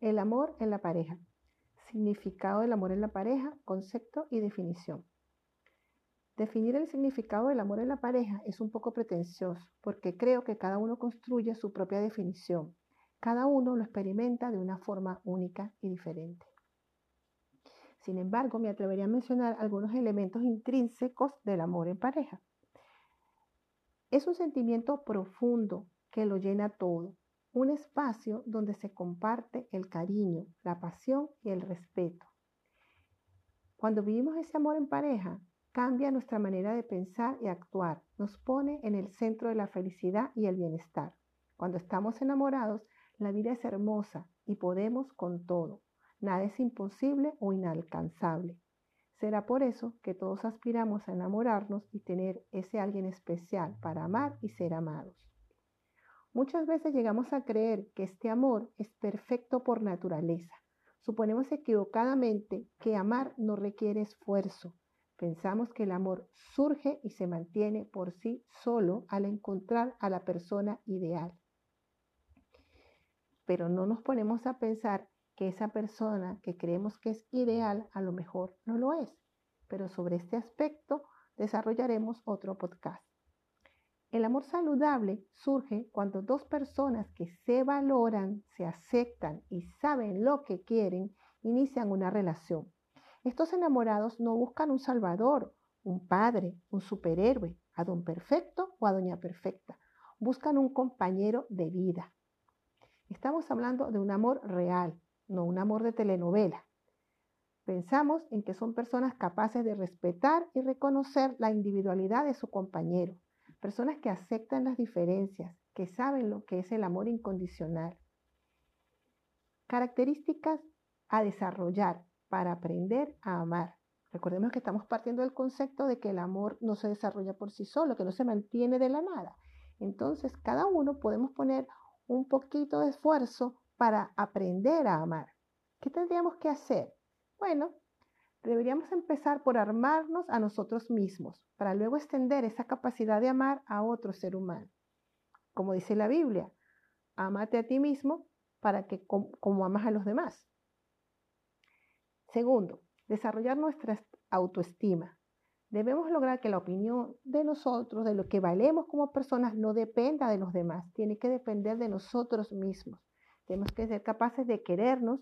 El amor en la pareja. Significado del amor en la pareja, concepto y definición. Definir el significado del amor en la pareja es un poco pretencioso porque creo que cada uno construye su propia definición. Cada uno lo experimenta de una forma única y diferente. Sin embargo, me atrevería a mencionar algunos elementos intrínsecos del amor en pareja. Es un sentimiento profundo que lo llena todo, un espacio donde se comparte el cariño, la pasión y el respeto. Cuando vivimos ese amor en pareja, cambia nuestra manera de pensar y actuar, nos pone en el centro de la felicidad y el bienestar. Cuando estamos enamorados, la vida es hermosa y podemos con todo. Nada es imposible o inalcanzable. Será por eso que todos aspiramos a enamorarnos y tener ese alguien especial para amar y ser amados. Muchas veces llegamos a creer que este amor es perfecto por naturaleza. Suponemos equivocadamente que amar no requiere esfuerzo. Pensamos que el amor surge y se mantiene por sí solo al encontrar a la persona ideal. Pero no nos ponemos a pensar que esa persona que creemos que es ideal a lo mejor no lo es. Pero sobre este aspecto desarrollaremos otro podcast. El amor saludable surge cuando dos personas que se valoran, se aceptan y saben lo que quieren, inician una relación. Estos enamorados no buscan un salvador, un padre, un superhéroe, a don perfecto o a doña perfecta. Buscan un compañero de vida. Estamos hablando de un amor real, no un amor de telenovela. Pensamos en que son personas capaces de respetar y reconocer la individualidad de su compañero personas que aceptan las diferencias, que saben lo que es el amor incondicional. Características a desarrollar para aprender a amar. Recordemos que estamos partiendo del concepto de que el amor no se desarrolla por sí solo, que no se mantiene de la nada. Entonces, cada uno podemos poner un poquito de esfuerzo para aprender a amar. ¿Qué tendríamos que hacer? Bueno, Deberíamos empezar por armarnos a nosotros mismos, para luego extender esa capacidad de amar a otro ser humano. Como dice la Biblia, amate a ti mismo para que como, amas a los demás. Segundo, desarrollar nuestra autoestima. Debemos lograr que la opinión de nosotros, de lo que valemos como personas, no dependa de los demás, tiene que depender de nosotros mismos. Tenemos que ser capaces de querernos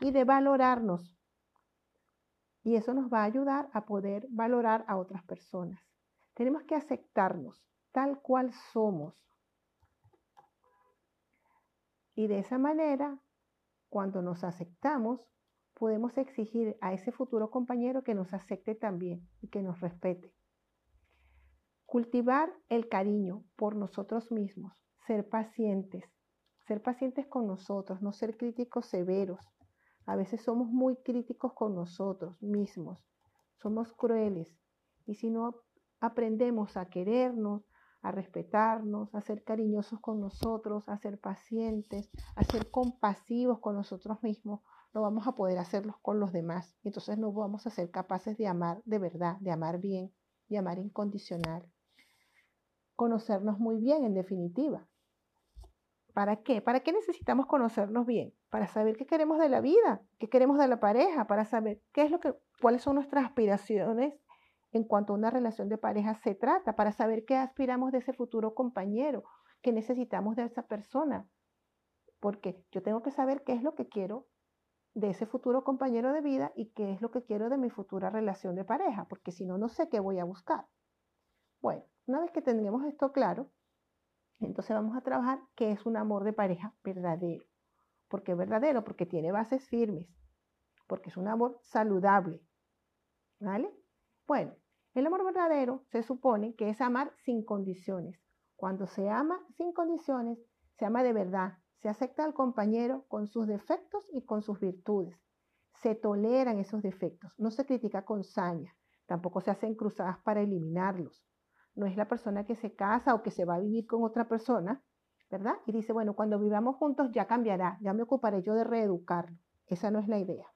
y de valorarnos y eso nos va a ayudar a poder valorar a otras personas. Tenemos que aceptarnos tal cual somos. Y de esa manera, cuando nos aceptamos, podemos exigir a ese futuro compañero que nos acepte también y que nos respete. Cultivar el cariño por nosotros mismos, ser pacientes, ser pacientes con nosotros, no ser críticos severos, a veces somos muy críticos con nosotros mismos, somos crueles. Y si no aprendemos a querernos, a respetarnos, a ser cariñosos con nosotros, a ser pacientes, a ser compasivos con nosotros mismos, no vamos a poder hacerlos con los demás. Entonces no vamos a ser capaces de amar de verdad, de amar bien, de amar incondicional. Conocernos muy bien, en definitiva. ¿Para qué? ¿Para qué necesitamos conocernos bien? Para saber qué queremos de la vida, qué queremos de la pareja, para saber qué es lo que, cuáles son nuestras aspiraciones en cuanto a una relación de pareja se trata, para saber qué aspiramos de ese futuro compañero, qué necesitamos de esa persona. Porque yo tengo que saber qué es lo que quiero de ese futuro compañero de vida y qué es lo que quiero de mi futura relación de pareja, porque si no, no sé qué voy a buscar. Bueno, una vez que tengamos esto claro, entonces vamos a trabajar qué es un amor de pareja verdadero. ¿Por qué verdadero? Porque tiene bases firmes, porque es un amor saludable. ¿Vale? Bueno, el amor verdadero se supone que es amar sin condiciones. Cuando se ama sin condiciones, se ama de verdad, se acepta al compañero con sus defectos y con sus virtudes. Se toleran esos defectos, no se critica con saña, tampoco se hacen cruzadas para eliminarlos no es la persona que se casa o que se va a vivir con otra persona, ¿verdad? Y dice, bueno, cuando vivamos juntos ya cambiará, ya me ocuparé yo de reeducarlo. Esa no es la idea.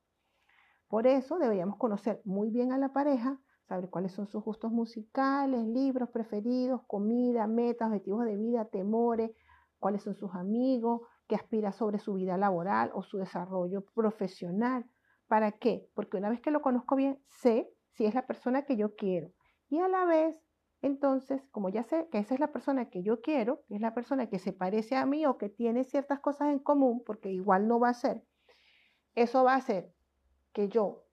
Por eso deberíamos conocer muy bien a la pareja, saber cuáles son sus gustos musicales, libros preferidos, comida, metas, objetivos de vida, temores, cuáles son sus amigos, que aspira sobre su vida laboral o su desarrollo profesional. ¿Para qué? Porque una vez que lo conozco bien, sé si es la persona que yo quiero. Y a la vez, entonces, como ya sé que esa es la persona que yo quiero, que es la persona que se parece a mí o que tiene ciertas cosas en común, porque igual no va a ser, eso va a hacer que yo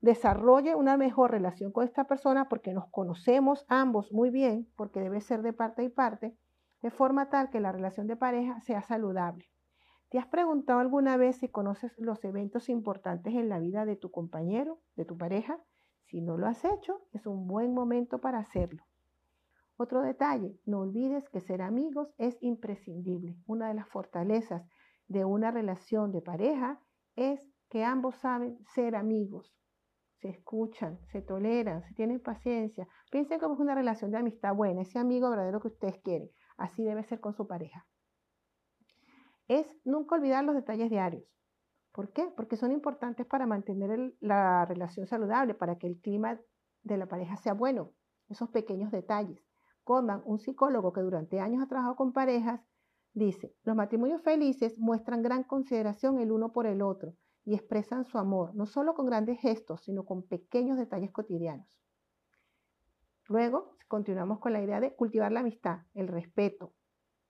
desarrolle una mejor relación con esta persona porque nos conocemos ambos muy bien, porque debe ser de parte y parte, de forma tal que la relación de pareja sea saludable. ¿Te has preguntado alguna vez si conoces los eventos importantes en la vida de tu compañero, de tu pareja? Si no lo has hecho, es un buen momento para hacerlo. Otro detalle, no olvides que ser amigos es imprescindible. Una de las fortalezas de una relación de pareja es que ambos saben ser amigos, se escuchan, se toleran, se tienen paciencia. Piensen cómo es una relación de amistad buena, ese amigo verdadero que ustedes quieren. Así debe ser con su pareja. Es nunca olvidar los detalles diarios. ¿Por qué? Porque son importantes para mantener la relación saludable, para que el clima de la pareja sea bueno. Esos pequeños detalles. Condan, un psicólogo que durante años ha trabajado con parejas, dice, los matrimonios felices muestran gran consideración el uno por el otro y expresan su amor, no solo con grandes gestos, sino con pequeños detalles cotidianos. Luego, continuamos con la idea de cultivar la amistad, el respeto,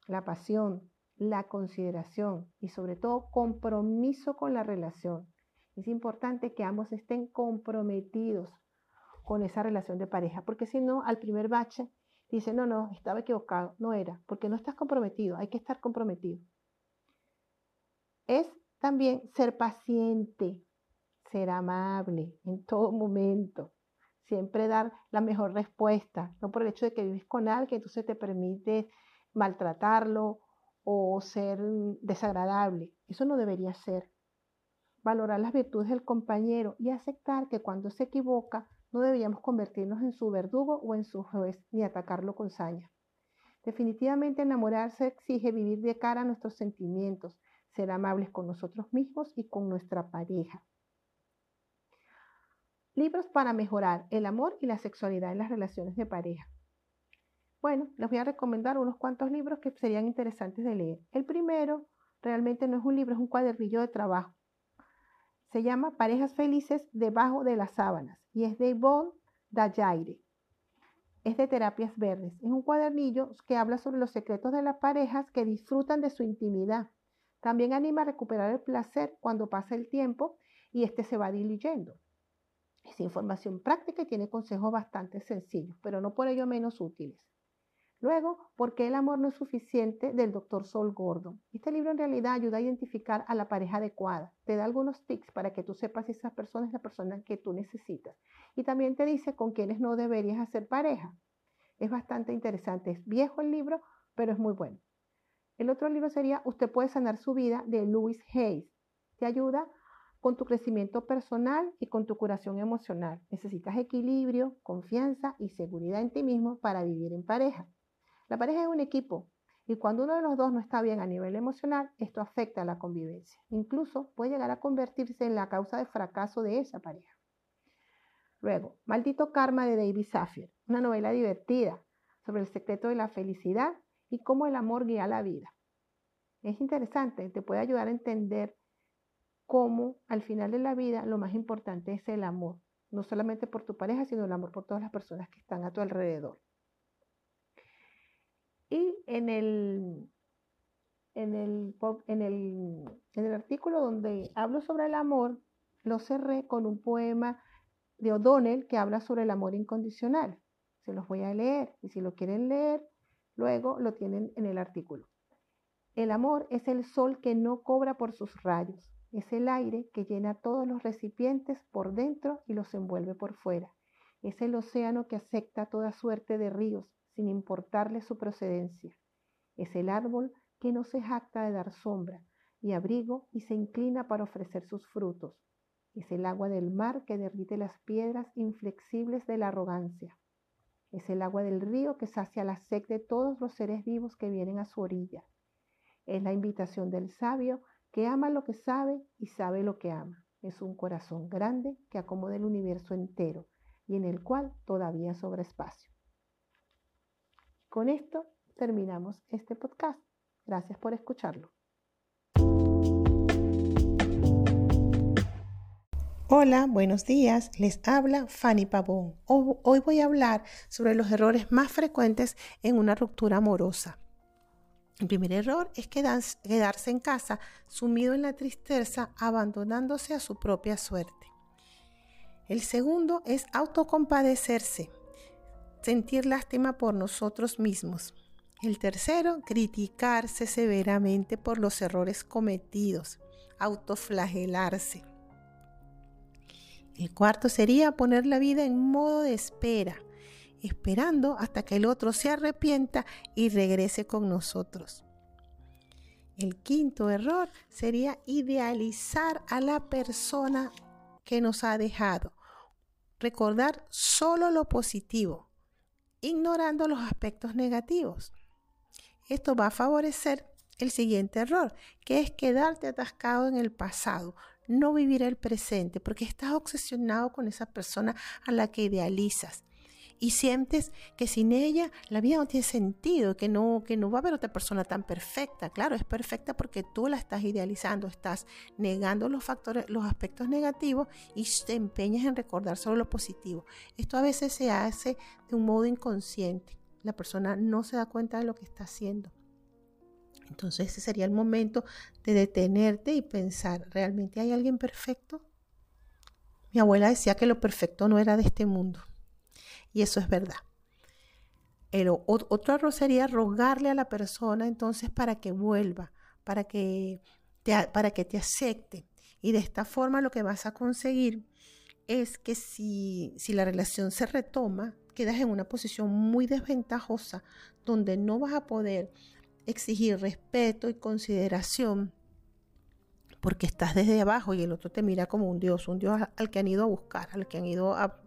la pasión, la consideración y sobre todo compromiso con la relación. Es importante que ambos estén comprometidos con esa relación de pareja, porque si no, al primer bache dice, no, no, estaba equivocado, no era, porque no estás comprometido, hay que estar comprometido. Es también ser paciente, ser amable en todo momento, siempre dar la mejor respuesta, no por el hecho de que vives con alguien, entonces te permite maltratarlo o ser desagradable. Eso no debería ser. Valorar las virtudes del compañero y aceptar que cuando se equivoca no deberíamos convertirnos en su verdugo o en su juez ni atacarlo con saña. Definitivamente enamorarse exige vivir de cara a nuestros sentimientos, ser amables con nosotros mismos y con nuestra pareja. Libros para mejorar el amor y la sexualidad en las relaciones de pareja. Bueno, les voy a recomendar unos cuantos libros que serían interesantes de leer. El primero realmente no es un libro, es un cuadernillo de trabajo. Se llama Parejas Felices debajo de las sábanas y es de Yvonne Dayaire. Es de terapias verdes. Es un cuadernillo que habla sobre los secretos de las parejas que disfrutan de su intimidad también anima a recuperar el placer cuando pasa el tiempo y este se va diluyendo. Es información práctica y tiene consejos bastante sencillos, pero no por ello menos útiles. Luego, ¿por qué el amor no es suficiente? del doctor Sol Gordon. Este libro en realidad ayuda a identificar a la pareja adecuada. Te da algunos tips para que tú sepas si esa persona es la persona que tú necesitas. Y también te dice con quiénes no deberías hacer pareja. Es bastante interesante. Es viejo el libro, pero es muy bueno. El otro libro sería Usted puede sanar su vida de Louis Hayes. Te ayuda con tu crecimiento personal y con tu curación emocional. Necesitas equilibrio, confianza y seguridad en ti mismo para vivir en pareja. La pareja es un equipo y cuando uno de los dos no está bien a nivel emocional, esto afecta a la convivencia. Incluso puede llegar a convertirse en la causa de fracaso de esa pareja. Luego, Maldito Karma de David Safir, una novela divertida sobre el secreto de la felicidad y cómo el amor guía la vida. Es interesante, te puede ayudar a entender cómo al final de la vida lo más importante es el amor, no solamente por tu pareja, sino el amor por todas las personas que están a tu alrededor. Y en el, en el, en el, en el artículo donde hablo sobre el amor, lo cerré con un poema de O'Donnell que habla sobre el amor incondicional. Se los voy a leer y si lo quieren leer, Luego lo tienen en el artículo. El amor es el sol que no cobra por sus rayos. Es el aire que llena todos los recipientes por dentro y los envuelve por fuera. Es el océano que acepta toda suerte de ríos sin importarle su procedencia. Es el árbol que no se jacta de dar sombra y abrigo y se inclina para ofrecer sus frutos. Es el agua del mar que derrite las piedras inflexibles de la arrogancia. Es el agua del río que sacia la sed de todos los seres vivos que vienen a su orilla. Es la invitación del sabio que ama lo que sabe y sabe lo que ama. Es un corazón grande que acomoda el universo entero y en el cual todavía sobra espacio. Con esto terminamos este podcast. Gracias por escucharlo. Hola, buenos días. Les habla Fanny Pavón. Hoy voy a hablar sobre los errores más frecuentes en una ruptura amorosa. El primer error es quedarse en casa sumido en la tristeza, abandonándose a su propia suerte. El segundo es autocompadecerse, sentir lástima por nosotros mismos. El tercero, criticarse severamente por los errores cometidos, autoflagelarse. El cuarto sería poner la vida en modo de espera, esperando hasta que el otro se arrepienta y regrese con nosotros. El quinto error sería idealizar a la persona que nos ha dejado. Recordar solo lo positivo, ignorando los aspectos negativos. Esto va a favorecer el siguiente error, que es quedarte atascado en el pasado, no vivir el presente, porque estás obsesionado con esa persona a la que idealizas y sientes que sin ella la vida no tiene sentido, que no, que no va a haber otra persona tan perfecta. Claro, es perfecta porque tú la estás idealizando, estás negando los factores, los aspectos negativos y te empeñas en recordar solo lo positivo. Esto a veces se hace de un modo inconsciente. La persona no se da cuenta de lo que está haciendo. Entonces ese sería el momento de detenerte y pensar, ¿realmente hay alguien perfecto? Mi abuela decía que lo perfecto no era de este mundo. Y eso es verdad. El, otro error sería rogarle a la persona entonces para que vuelva, para que, te, para que te acepte. Y de esta forma lo que vas a conseguir es que si, si la relación se retoma, quedas en una posición muy desventajosa donde no vas a poder exigir respeto y consideración porque estás desde abajo y el otro te mira como un Dios, un Dios al que han ido a buscar, al que han ido a,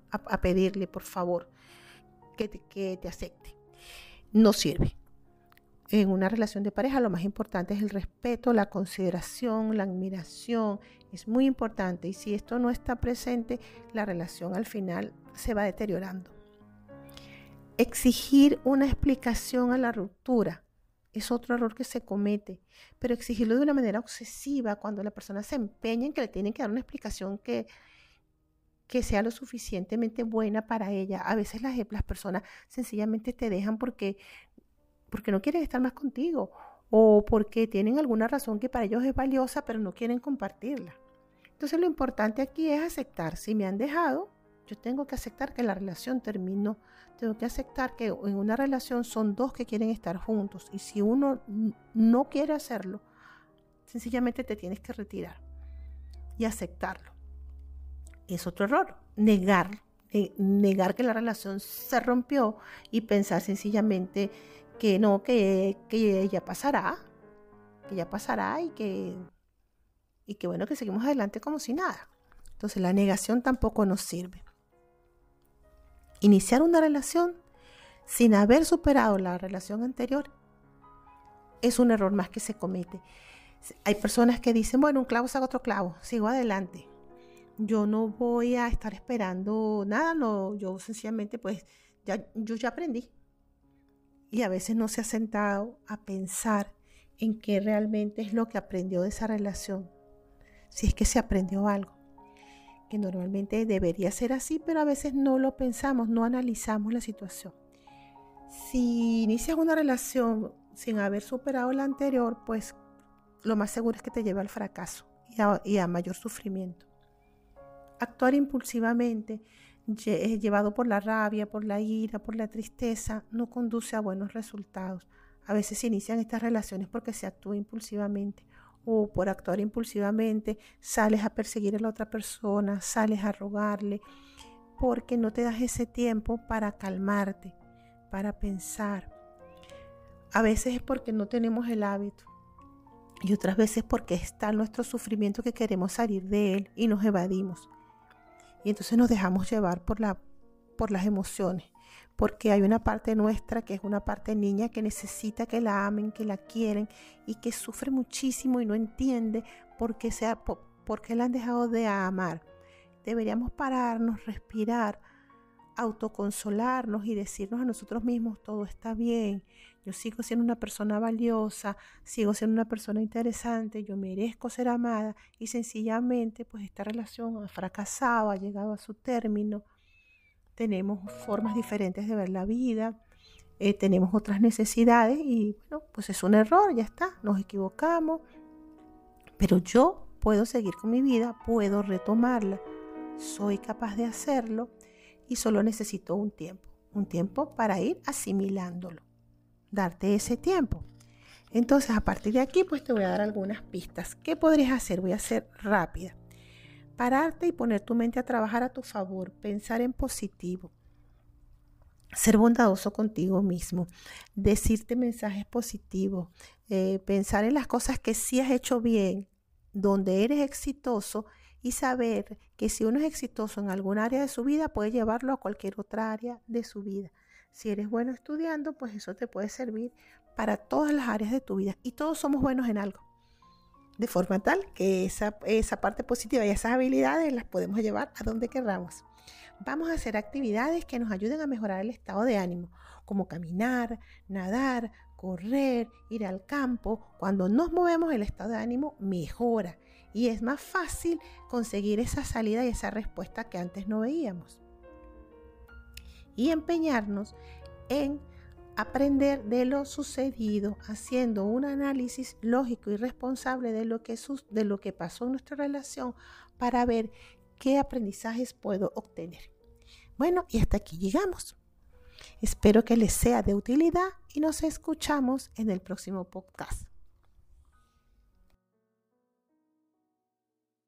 pedirle, por favor, que te, que te acepte. No sirve. En una relación de pareja lo más importante es el respeto, la consideración, la admiración. Es muy importante y si esto no está presente, la relación al final se va deteriorando. Exigir una explicación a la ruptura es otro error que se comete, pero exigirlo de una manera obsesiva cuando la persona se empeña en que le tienen que dar una explicación que, que sea lo suficientemente buena para ella. A veces las, las personas sencillamente te dejan porque, porque no quieren estar más contigo o porque tienen alguna razón que para ellos es valiosa, pero no quieren compartirla. Entonces lo importante aquí es aceptar, si me han dejado, yo tengo que aceptar que la relación terminó. Tengo que aceptar que en una relación son dos que quieren estar juntos. Y si uno no quiere hacerlo, sencillamente te tienes que retirar y aceptarlo. Es otro error, negar, negar que la relación se rompió y pensar sencillamente que no, que, que ya pasará, que ya pasará y que, y que bueno, que seguimos adelante como si nada. Entonces la negación tampoco nos sirve. Iniciar una relación sin haber superado la relación anterior es un error más que se comete. Hay personas que dicen, bueno, un clavo saca otro clavo, sigo adelante. Yo no voy a estar esperando nada, no, yo sencillamente pues ya, yo ya aprendí. Y a veces no se ha sentado a pensar en qué realmente es lo que aprendió de esa relación, si es que se aprendió algo que normalmente debería ser así, pero a veces no lo pensamos, no analizamos la situación. Si inicias una relación sin haber superado la anterior, pues lo más seguro es que te lleve al fracaso y a, mayor sufrimiento. Actuar impulsivamente, llevado por la rabia, por la ira, por la tristeza, no conduce a buenos resultados. A veces se inician estas relaciones porque se actúa impulsivamente o por actuar impulsivamente sales a perseguir a la otra persona, sales a rogarle, porque no te das ese tiempo para calmarte, para pensar. A veces es porque no tenemos el hábito y otras veces porque está nuestro sufrimiento que queremos salir de él y nos evadimos. Y entonces nos dejamos llevar por, la, por las emociones porque hay una parte nuestra que es una parte niña que necesita que la amen, que la quieren y que sufre muchísimo y no entiende por qué, sea, por, qué la han dejado de amar. Deberíamos pararnos, respirar, autoconsolarnos y decirnos a nosotros mismos, todo está bien, yo sigo siendo una persona valiosa, sigo siendo una persona interesante, yo merezco ser amada y sencillamente pues esta relación ha fracasado, ha llegado a su término, tenemos formas diferentes de ver la vida, eh, tenemos otras necesidades y bueno, pues es un error, ya está, nos equivocamos, pero yo puedo seguir con mi vida, puedo retomarla, soy capaz de hacerlo y solo necesito un tiempo, un tiempo para ir asimilándolo, darte ese tiempo. Entonces, a partir de aquí, pues te voy a dar algunas pistas. ¿Qué podrías hacer? Voy a ser rápida. Pararte y poner tu mente a trabajar a tu favor, pensar en positivo, ser bondadoso contigo mismo, decirte mensajes positivos, eh, pensar en las cosas que sí has hecho bien, donde eres exitoso y saber que si uno es exitoso en algún área de su vida, puede llevarlo a cualquier otra área de su vida. Si eres bueno estudiando, pues eso te puede servir para todas las áreas de tu vida. Y todos somos buenos en algo. De forma tal que esa, esa parte positiva y esas habilidades las podemos llevar a donde queramos. Vamos a hacer actividades que nos ayuden a mejorar el estado de ánimo, como caminar, nadar, correr, ir al campo. Cuando nos movemos el estado de ánimo mejora y es más fácil conseguir esa salida y esa respuesta que antes no veíamos. Y empeñarnos en aprender de lo sucedido, haciendo un análisis lógico y responsable de lo que, de lo que pasó en nuestra relación para ver qué aprendizajes puedo obtener. Bueno, y hasta aquí llegamos. Espero que les sea de utilidad y nos escuchamos en el próximo podcast.